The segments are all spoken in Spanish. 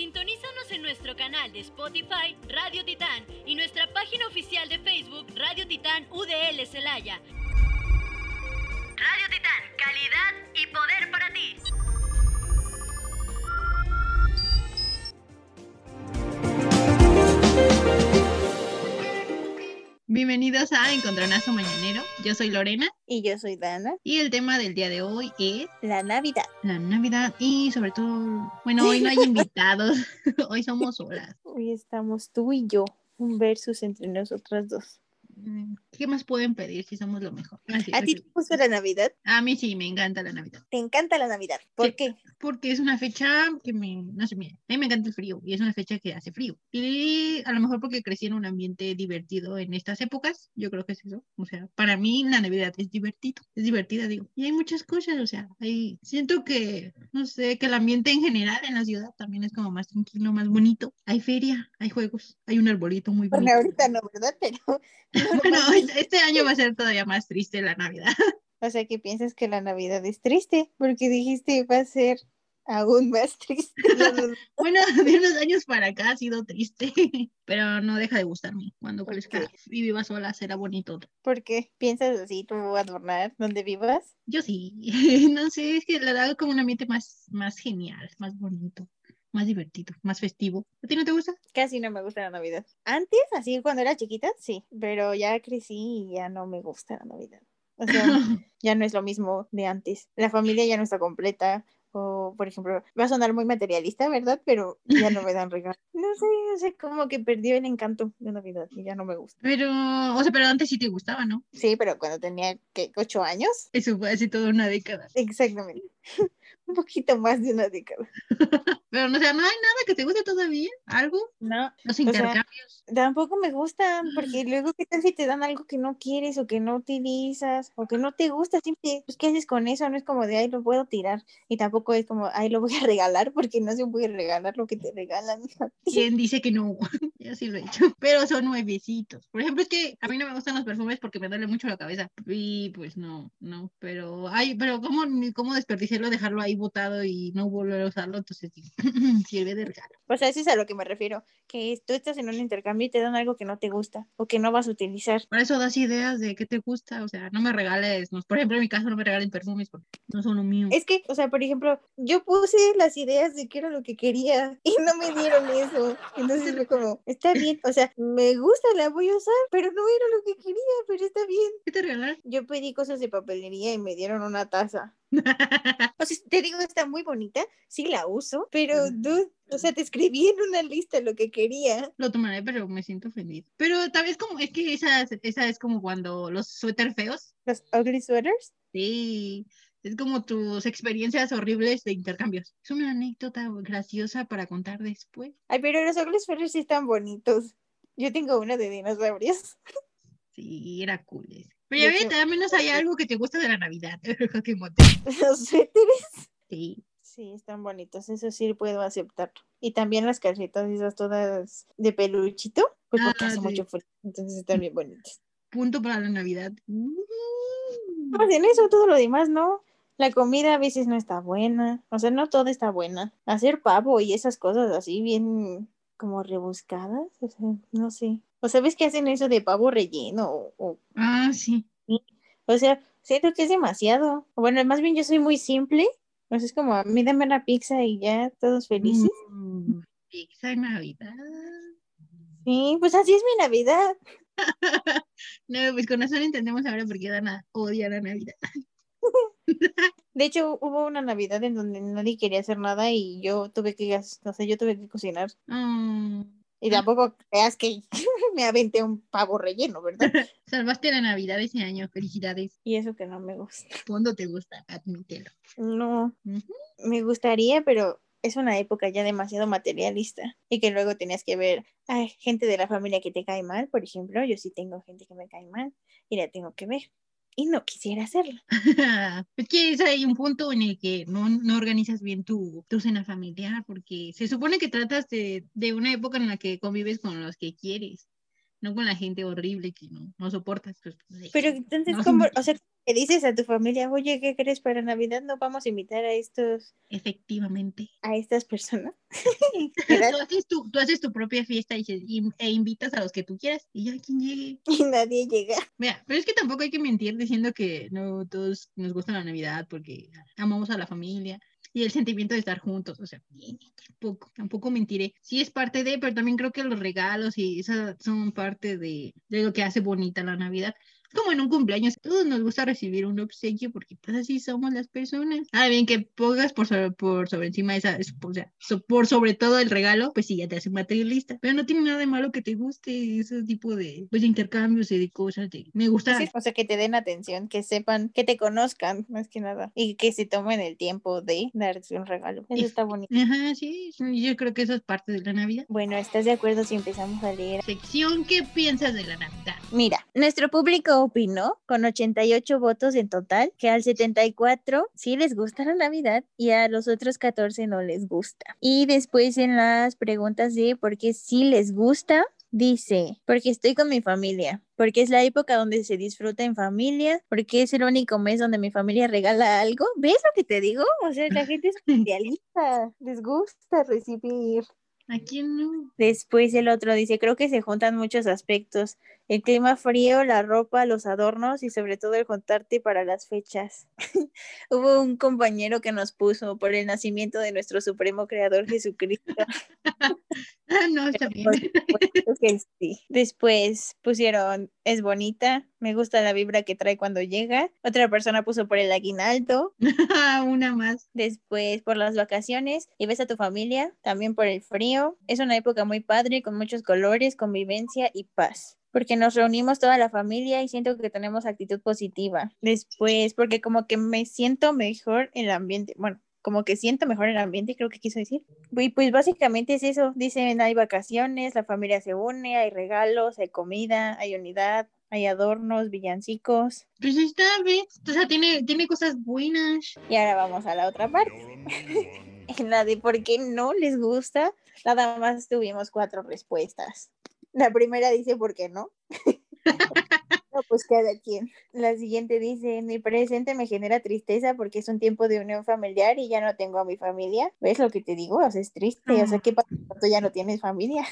Sintonízanos en nuestro canal de Spotify Radio Titán y nuestra página oficial de Facebook Radio Titán UDL Celaya. Radio Titán, calidad y poder para ti. Bienvenidos a Encontronazo Mañanero. Yo soy Lorena. Y yo soy Dana. Y el tema del día de hoy es la Navidad. La Navidad y sobre todo, bueno, hoy no hay invitados, hoy somos solas. Hoy estamos tú y yo, un versus entre nosotras dos. ¿Qué más pueden pedir si somos lo mejor? ¿A ti te gusta la Navidad? A mí sí, me encanta la Navidad. ¿Te encanta la Navidad? ¿Por qué? Porque es una fecha que me, no sé, a mí me encanta el frío y es una fecha que hace frío. Y a lo mejor porque crecí en un ambiente divertido en estas épocas, yo creo que es eso. O sea, para mí la Navidad es divertido, es divertida, digo. Y hay muchas cosas, o sea, hay, siento que, no sé, que el ambiente en general en la ciudad también es como más tranquilo, más bonito. Hay feria, hay juegos, hay un arbolito muy bonito. Bueno, ahorita no, ¿verdad? Pero... bueno, este año va a ser todavía más triste la Navidad. O sea, que piensas que la Navidad es triste, porque dijiste va a ser aún más triste. bueno, de unos años para acá ha sido triste, pero no deja de gustarme. Cuando crezca y viva sola será bonito. ¿Por qué? ¿Piensas así tú adornar donde vivas? Yo sí, no sé, es que le da como un ambiente más, más genial, más bonito más divertido, más festivo. ¿A ti no te gusta? Casi no me gusta la Navidad. Antes, así cuando era chiquita, sí, pero ya crecí y ya no me gusta la Navidad. O sea, ya no es lo mismo de antes. La familia ya no está completa. O, por ejemplo, va a sonar muy materialista, ¿verdad? Pero ya no me dan regalo. No sé, no sé, como que perdió el encanto de Navidad y ya no me gusta. Pero, o sea, pero antes sí te gustaba, ¿no? Sí, pero cuando tenía, ¿qué? ¿Ocho años? Eso fue así toda una década. Exactamente. Un poquito más de una década. pero, no, o sea, no hay nada que te guste todavía. ¿Algo? No. Los intercambios. tampoco me gustan, porque luego, ¿qué tal si te dan algo que no quieres o que no utilizas o que no te gusta? Siempre, pues, ¿qué haces con eso? No es como de, ay, lo puedo tirar. Y tampoco es como, ay, lo voy a regalar, porque no se puede regalar lo que te regalan. ¿Quién dice que no? Yo sí lo he hecho. Pero son nuevecitos. Por ejemplo, es que a mí no me gustan los perfumes porque me duele mucho la cabeza. Y pues no, no. Pero, ay, pero ¿cómo, cómo dejarlo ahí botado y no volver a usarlo? Entonces, sirve de regalo. O sea, eso es a lo que me refiero. Que tú estás en un intercambio y te dan algo que no te gusta o que no vas a utilizar. Por eso das ideas de qué te gusta. O sea, no me regales. No, por ejemplo, en mi caso no me regalen perfumes porque no son lo mío. Es que, o sea, por ejemplo, yo puse las ideas de qué era lo que quería y no me dieron eso. Entonces fue como, está bien, o sea, me gusta, la voy a usar, pero no era lo que quería, pero está bien. ¿Qué te regalaron? Yo pedí cosas de papelería y me dieron una taza. o sea, te digo, está muy bonita, sí la uso, pero dude, o sea, te escribí en una lista lo que quería. Lo tomaré, pero me siento ofendido. Pero tal vez como, es que esa, esa es como cuando los suéter feos. ¿Los ugly sweaters? Sí, es como tus experiencias horribles de intercambios. Es una anécdota graciosa para contar después. Ay, pero los ugly sweaters sí están bonitos. Yo tengo uno de dinosaurios. Sí, era cool ese. Pero ya ves, al menos hay algo que te gusta de la Navidad. ¿Los suéteres? Sí. Sí, están bonitos, eso sí puedo aceptar. Y también las calcetas esas todas de peluchito, pues porque Ah, hace sí. mucho frío, entonces están bien bonitas. Punto para la Navidad. Pues en eso todo lo demás, ¿no? La comida a veces no está buena, o sea, no todo está buena. Hacer pavo y esas cosas así bien como rebuscadas, o sea, no sé. O sabes que hacen eso de pavo relleno o, o Ah, sí. O sea, siento que es demasiado. Bueno, más bien yo soy muy simple. O sea, es como, a mí dame una pizza y ya, todos felices. Mm, pizza en Navidad. Sí, pues así es mi Navidad. No, pues con eso lo entendemos ahora porque Dana odia la Navidad. De hecho, hubo una Navidad en donde nadie quería hacer nada y yo tuve que, o sea, yo tuve que cocinar. Mm, Y tampoco creas que me aventé un pavo relleno, ¿verdad? salvaste la Navidad ese año. Felicidades. Y eso que no me gusta. ¿Cuándo te gusta? Admítelo. No, me gustaría, pero es una época ya demasiado materialista y que luego tenías que ver a gente de la familia que te cae mal, por ejemplo, yo sí tengo gente que me cae mal y la tengo que ver y no quisiera hacerlo. es que hay un punto en el que no, no organizas bien tu, tu, cena familiar, porque se supone que tratas de, de, una época en la que convives con los que quieres, no con la gente horrible que no, no soportas. Pues, Pero entonces, no, ¿cómo? O sea, le dices a tu familia, oye, ¿qué crees para Navidad? No vamos a invitar a estos. Efectivamente. A estas personas. tú, haces tu, tú haces tu propia fiesta y, e invitas a los que tú quieras y ya quien llegue. Y nadie llega. Mira, pero es que tampoco hay que mentir diciendo que no todos nos gusta la Navidad porque amamos a la familia y el sentimiento de estar juntos, o sea, tampoco, tampoco mentiré. Sí es parte de, pero también creo que los regalos y esas son parte de, de lo que hace bonita la Navidad como en un cumpleaños, todos nos gusta recibir un obsequio porque pues así somos las personas. Ahora bien, que pongas por sobre, por sobre encima esa, o sea, por sobre todo el regalo, pues sí, ya te hace materialista. Pero no tiene nada de malo que te guste ese tipo de, pues, de intercambios y de cosas. De, me gusta. Sí, o sea, que te den atención, que sepan, que te conozcan, más que nada. Y que se tomen el tiempo de darte un regalo. Eso está bonito. Ajá, sí, yo creo que eso es parte de la Navidad. Bueno, ¿estás de acuerdo si empezamos a leer? Sección, ¿qué piensas de la Navidad? Mira, nuestro público opinó, con 88 votos en total, que al 74 sí les gusta la Navidad y a los otros 14 no les gusta. Y después en las preguntas de por qué sí les gusta, Dice, porque estoy con mi familia, porque es la época donde se disfruta en familia, porque es el único mes donde mi familia regala algo. ¿Ves lo que te digo? O sea, la gente es idealista, les gusta recibir. ¿A quién no? Después el otro dice, creo que se juntan muchos aspectos. El clima frío, la ropa, los adornos y sobre todo el juntarte para las fechas. Hubo un compañero que nos puso por el nacimiento de nuestro supremo creador Jesucristo. ah, no, está bien. sí. Después pusieron, es bonita, me gusta la vibra que trae cuando llega. Otra persona puso por el aguinaldo. Una más. Después por las vacaciones y ves a tu familia, también por el frío. Es una época muy padre con muchos colores, convivencia y paz porque nos reunimos toda la familia y siento que tenemos actitud positiva. Después, porque como que me siento mejor en el ambiente, bueno, como que siento mejor el ambiente, creo que quiso decir. Y pues básicamente es eso, dicen, hay vacaciones, la familia se une, hay regalos, hay comida, hay unidad, hay adornos, villancicos. Pues está, ¿ves? O sea, tiene, tiene cosas buenas. Y ahora vamos a la otra parte. en la de por qué no les gusta, nada más tuvimos cuatro respuestas. La primera dice, ¿por qué no? no, pues cada quien. La siguiente dice, mi presente me genera tristeza porque es un tiempo de unión familiar y ya no tengo a mi familia. ¿Ves lo que te digo? O sea, es triste. O sea, ¿qué pasa cuando ya no tienes familia?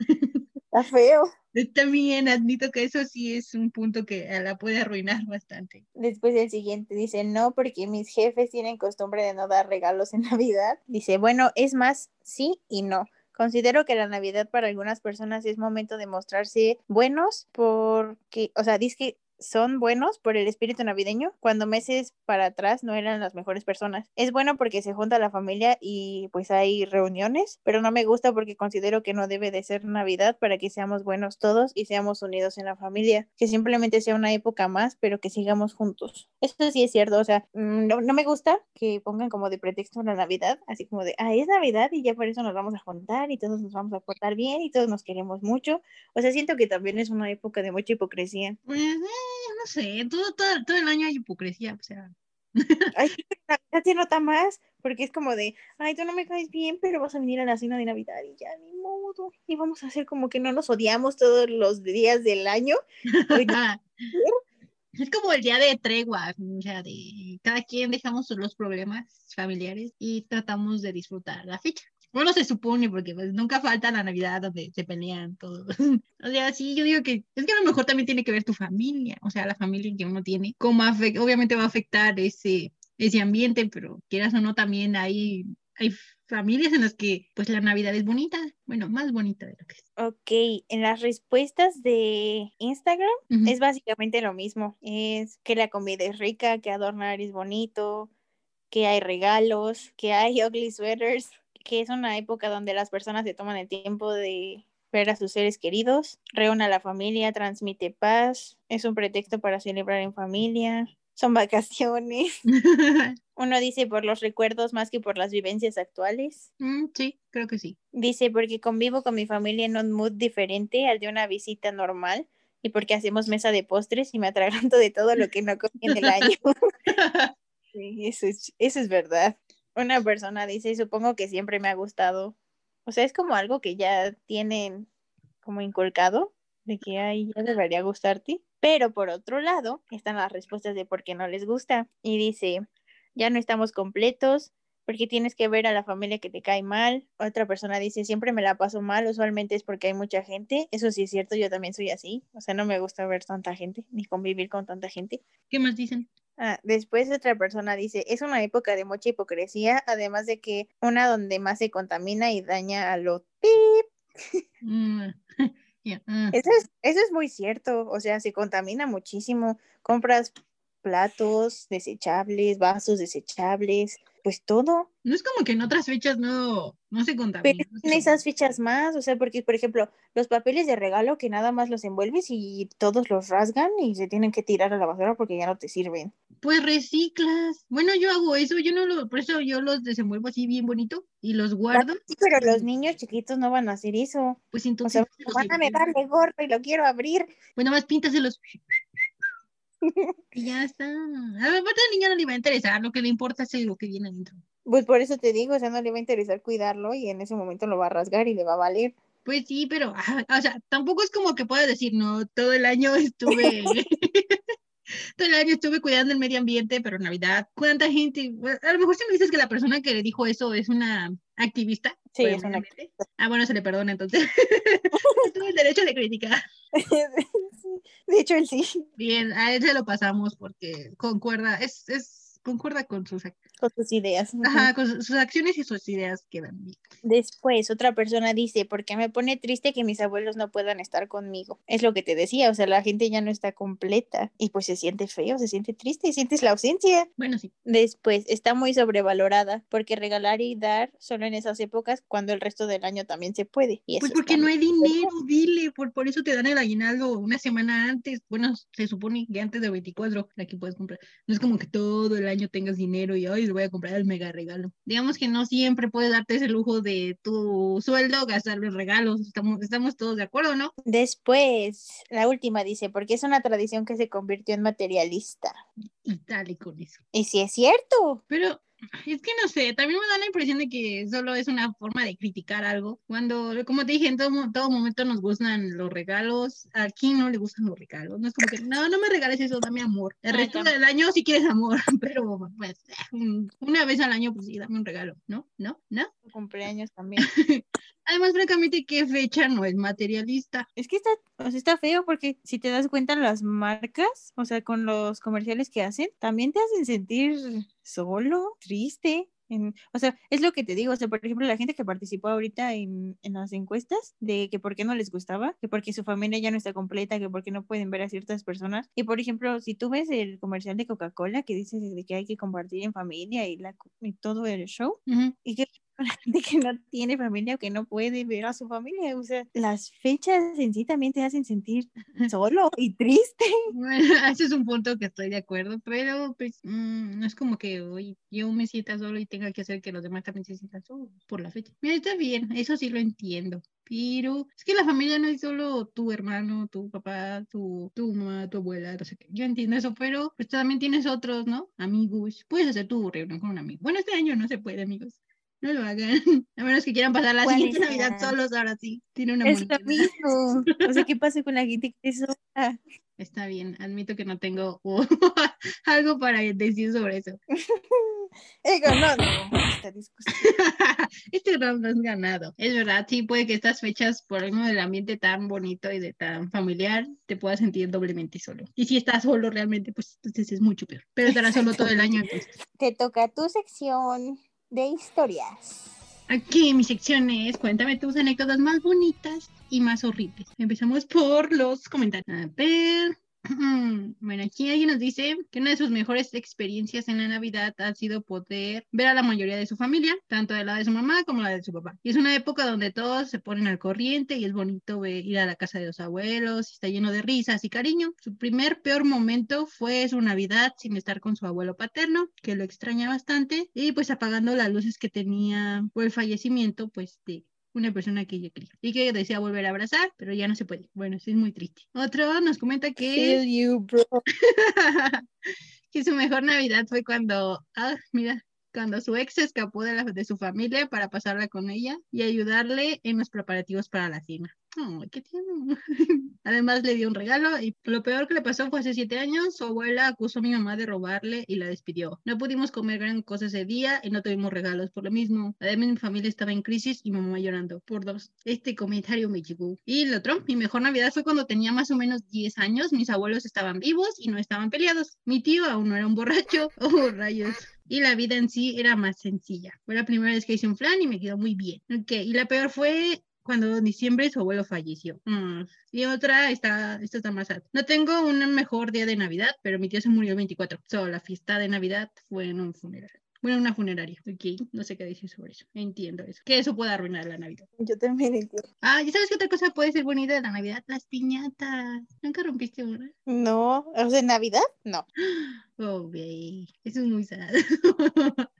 Está feo. También admito que eso sí es un punto que la puede arruinar bastante. Después el siguiente dice, no, porque mis jefes tienen costumbre de no dar regalos en Navidad. Dice, bueno, es más, sí y no. Considero que la Navidad para algunas personas es momento de mostrarse buenos porque, o sea, dice son buenos por el espíritu navideño, cuando meses para atrás no eran las mejores personas. Es bueno porque se junta la familia y pues hay reuniones, pero no me gusta porque considero que no debe de ser Navidad para que seamos buenos todos y seamos unidos en la familia, que simplemente sea una época más, pero que sigamos juntos. Eso sí es cierto, o sea, mm, no, no me gusta que pongan como de pretexto la Navidad, así como de, ah, es Navidad y ya por eso nos vamos a juntar y todos nos vamos a portar bien y todos nos queremos mucho. O sea, siento que también es una época de mucha hipocresía. No sé, todo, todo, todo el año hay hipocresía, o sea. Ay, Navidad se nota más, porque es como de, ay, tú no me caes bien, pero vas a venir a la cena de Navidad y ya, ni modo. Y vamos a hacer como que no nos odiamos todos los días del año. es como el día de tregua, o sea, de cada quien dejamos los problemas familiares y tratamos de disfrutar la fecha. Bueno, se supone, porque pues, nunca falta la Navidad donde se pelean todos. o sea, sí, yo digo que es que a lo mejor también tiene que ver tu familia, o sea, la familia que uno tiene, cómo obviamente va a afectar ese, ese ambiente, pero quieras o no, también hay, hay familias en las que pues la Navidad es bonita, bueno, más bonita de lo que es. Ok, en las respuestas de Instagram Ujú. es básicamente lo mismo, es que la comida es rica, que adornar es bonito, que hay regalos, que hay ugly sweaters, que es una época donde las personas se toman el tiempo de ver a sus seres queridos, reúne a la familia, transmite paz, es un pretexto para celebrar en familia, son vacaciones. Uno dice por los recuerdos más que por las vivencias actuales. Mm, sí, creo que sí. Dice porque convivo con mi familia en un mood diferente al de una visita normal y porque hacemos mesa de postres y me atraganto de todo lo que no comí en el año. sí, eso es, eso es verdad. Una persona dice, supongo que siempre me ha gustado. O sea, es como algo que ya tienen como inculcado, de que ay, ya debería gustarte. Pero por otro lado, están las respuestas de por qué no les gusta. Y dice, ya no estamos completos, porque tienes que ver a la familia que te cae mal. Otra persona dice, siempre me la paso mal, usualmente es porque hay mucha gente. Eso sí es cierto, yo también soy así. O sea, no me gusta ver tanta gente, ni convivir con tanta gente. ¿Qué más dicen? Ah, después otra persona dice, es una época de mucha hipocresía, además de que una donde más se contamina y daña a los pip. Mm, yeah, ah. Eso es, eso es muy cierto, o sea, se contamina muchísimo. Compras platos desechables, vasos desechables, pues todo. No es como que en otras fechas no, no se Pero contamina. en esas fechas más, o sea, porque, por ejemplo, los papeles de regalo que nada más los envuelves y todos los rasgan y se tienen que tirar a la basura porque ya no te sirven. Pues reciclas. Bueno, yo hago eso, yo no lo, por eso yo los desenvuelvo así bien bonito y los guardo. Sí, pero los niños chiquitos no van a hacer eso. Pues O entonces, sea, los mamá me vale gorro y lo quiero abrir. Bueno, más píntaselos. Y ya está. A la parte del niño no le va a interesar, lo que le importa es lo que viene adentro. Pues por eso te digo, o sea, no le va a interesar cuidarlo y en ese momento lo va a rasgar y le va a valer. Pues sí, pero, ah, o sea, tampoco es como que pueda decir, no, todo el año estuve, todo el año estuve cuidando el medio ambiente, pero Navidad, ¿cuánta gente? A lo mejor si me dices que la persona que le dijo eso es una activista. Sí, es una ambiente, Ah, bueno, se le perdona entonces. Tuve el derecho de criticar. De hecho, él sí, Bien, a él se lo pasamos porque concuerda, es, es, concuerda con sus, con sus ideas. ajá, con sus acciones y sus ideas quedan bien. Después, otra persona dice, porque me pone triste que mis abuelos no puedan estar conmigo. Es lo que te decía, o sea, la gente ya no está completa y pues se siente feo, se siente triste y sientes la ausencia. Bueno, sí. Después, está muy sobrevalorada porque regalar y dar solo en esas épocas cuando el resto del año también se puede. Y Pues porque no hay dinero, dile, por, por eso te dan el aguinaldo una semana antes. Bueno, se supone que antes del 24 aquí puedes comprar. No es como que todo el año tengas dinero y hoy le voy a comprar el mega regalo. Digamos que no siempre puedes darte ese lujo de tu sueldo gastarlo en regalos. Estamos, estamos todos de acuerdo, ¿no? Después, la última dice, porque es una tradición que se convirtió en materialista. Y dale con eso. Y si es cierto, Pero es que no sé, también me da la impresión de que solo es una forma de criticar algo. Cuando, como te dije, en todo, todo momento nos gustan los regalos. ¿A quién no le gustan los regalos? No es como que, no, no me regales eso, dame amor. El Ay, resto tam- del año si quieres amor, pero pues un- una vez al año, pues sí, dame un regalo, ¿no? ¿No? ¿No? cumpleaños también. Además, francamente, ¿qué fecha no es materialista? Es que está, o sea, está feo porque si te das cuenta las marcas, o sea, con los comerciales que hacen, también te hacen sentir solo, triste. en- o sea, es lo que te digo, o sea, por ejemplo, la gente que participó ahorita en, en las encuestas de que por qué no les gustaba, que porque su familia ya no está completa, que porque no pueden ver a ciertas personas. Y por ejemplo, si tú ves el comercial de Coca-Cola que dice de que hay que compartir en familia y, la, y todo el show, y que gente que no tiene familia o que no puede ver a su familia. O sea, las fechas en sí también te hacen sentir solo y triste. Bueno, ese es un punto que estoy de acuerdo, pero pues mm, no es como que hoy yo me sienta solo y tenga que hacer que los demás también se sientan solos por la fecha. Mira, está bien, eso sí lo entiendo, pero es que la familia no es solo tu hermano, tu papá, tu, tu mamá, tu abuela, no sé qué. Yo entiendo eso, pero pues también tienes otros, ¿no? Amigos. Puedes hacer tu reunión con un amigo. Bueno, este año no se puede, amigos. No lo hagan, a menos que quieran pasar la ¿Cuál siguiente es Navidad solos, ahora sí. Tiene una Es lo mismo. O sea, ¿qué pasa con la gente que sola? Está bien, admito que no tengo algo para decir sobre eso. He ganado esta discusión. este round es ganado. Es verdad, sí, puede que estas fechas, por uno del ambiente tan bonito y de tan familiar, te puedas sentir doblemente solo. Y si estás solo realmente, pues entonces es mucho peor. Pero estarás solo todo el año entonces. Te toca tu sección de historias. Aquí mi sección es cuéntame tus anécdotas más bonitas y más horribles. Empezamos por los comentarios. A ver. Bueno, aquí alguien nos dice que una de sus mejores experiencias en la Navidad ha sido poder ver a la mayoría de su familia, tanto de la de su mamá como la de su papá. Y es una época donde todos se ponen al corriente y es bonito ir a la casa de los abuelos, está lleno de risas y cariño. Su primer peor momento fue su Navidad sin estar con su abuelo paterno, que lo extraña bastante, y pues apagando las luces que tenía por el fallecimiento, pues de una persona que ella quería y que desea volver a abrazar, pero ya no se puede. Bueno, sí es muy triste. Otro nos comenta que, you, bro. que su mejor Navidad fue cuando, ah, mira, cuando su ex escapó de, la, de su familia para pasarla con ella y ayudarle en los preparativos para la cena. Qué tierno. Además le dio un regalo y lo peor que le pasó fue hace siete años, su abuela acusó a mi mamá de robarle y la despidió. No pudimos comer gran cosa ese día y no tuvimos regalos por lo mismo. Además mi familia estaba en crisis y mi mamá llorando. Por dos. Este comentario me llegó. Y el otro, mi mejor Navidad fue cuando tenía más o menos 10 años, mis abuelos estaban vivos y no estaban peleados. Mi tío aún no era un borracho. Oh, rayos y la vida en sí era más sencilla. Fue la primera vez que hice un flan y me quedó muy bien. Ok, y la peor fue cuando en diciembre su abuelo falleció. Mm, Y otra, está, esta está más sad. No tengo un mejor día de Navidad, pero mi tío se murió el 24. So, la fiesta de Navidad fue en un funeral. Bueno, una funeraria. Ok, no sé qué decir sobre eso. Entiendo eso. Que eso puede arruinar la Navidad. Yo también entiendo. Ah, ¿y sabes qué otra cosa puede ser bonita de la Navidad? Las piñatas. ¿Nunca rompiste una? No, o sea, Navidad, no. Oh, güey. Eso es muy sad.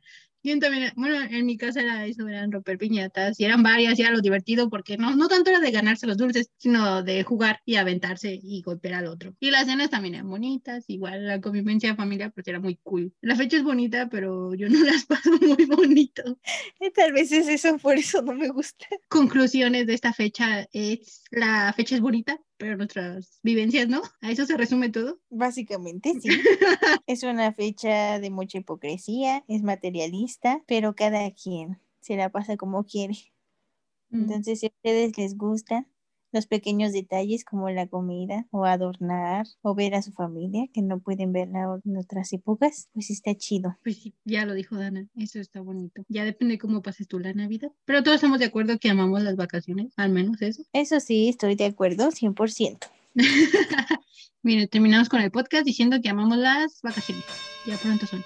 Yo también, bueno, en mi casa era eso, eran romper piñatas y eran varias, y era lo divertido porque no, no tanto era de ganarse los dulces, sino de jugar y aventarse y golpear al otro. Y las cenas también eran bonitas, igual la convivencia de familia pues era muy cool. La fecha es bonita, pero yo no las paso muy bonito. Eh, Tal vez es eso, por eso no me gusta. Conclusiones de esta fecha es, la fecha es bonita, pero nuestras vivencias no. A eso se resume todo. Básicamente sí. es una fecha de mucha hipocresía, es materialista, pero cada quien se la pasa como quiere. Mm. Entonces, si a ustedes les gustan los pequeños detalles como la comida o adornar o ver a su familia que no pueden verla en otras épocas, pues está chido. Pues sí, ya lo dijo Dana, eso está bonito. Ya depende cómo pases tú la Navidad. Pero todos estamos de acuerdo que amamos las vacaciones, al menos eso. Eso sí, estoy de acuerdo 100%. Mire, terminamos con el podcast diciendo que amamos las vacaciones. Ya pronto son.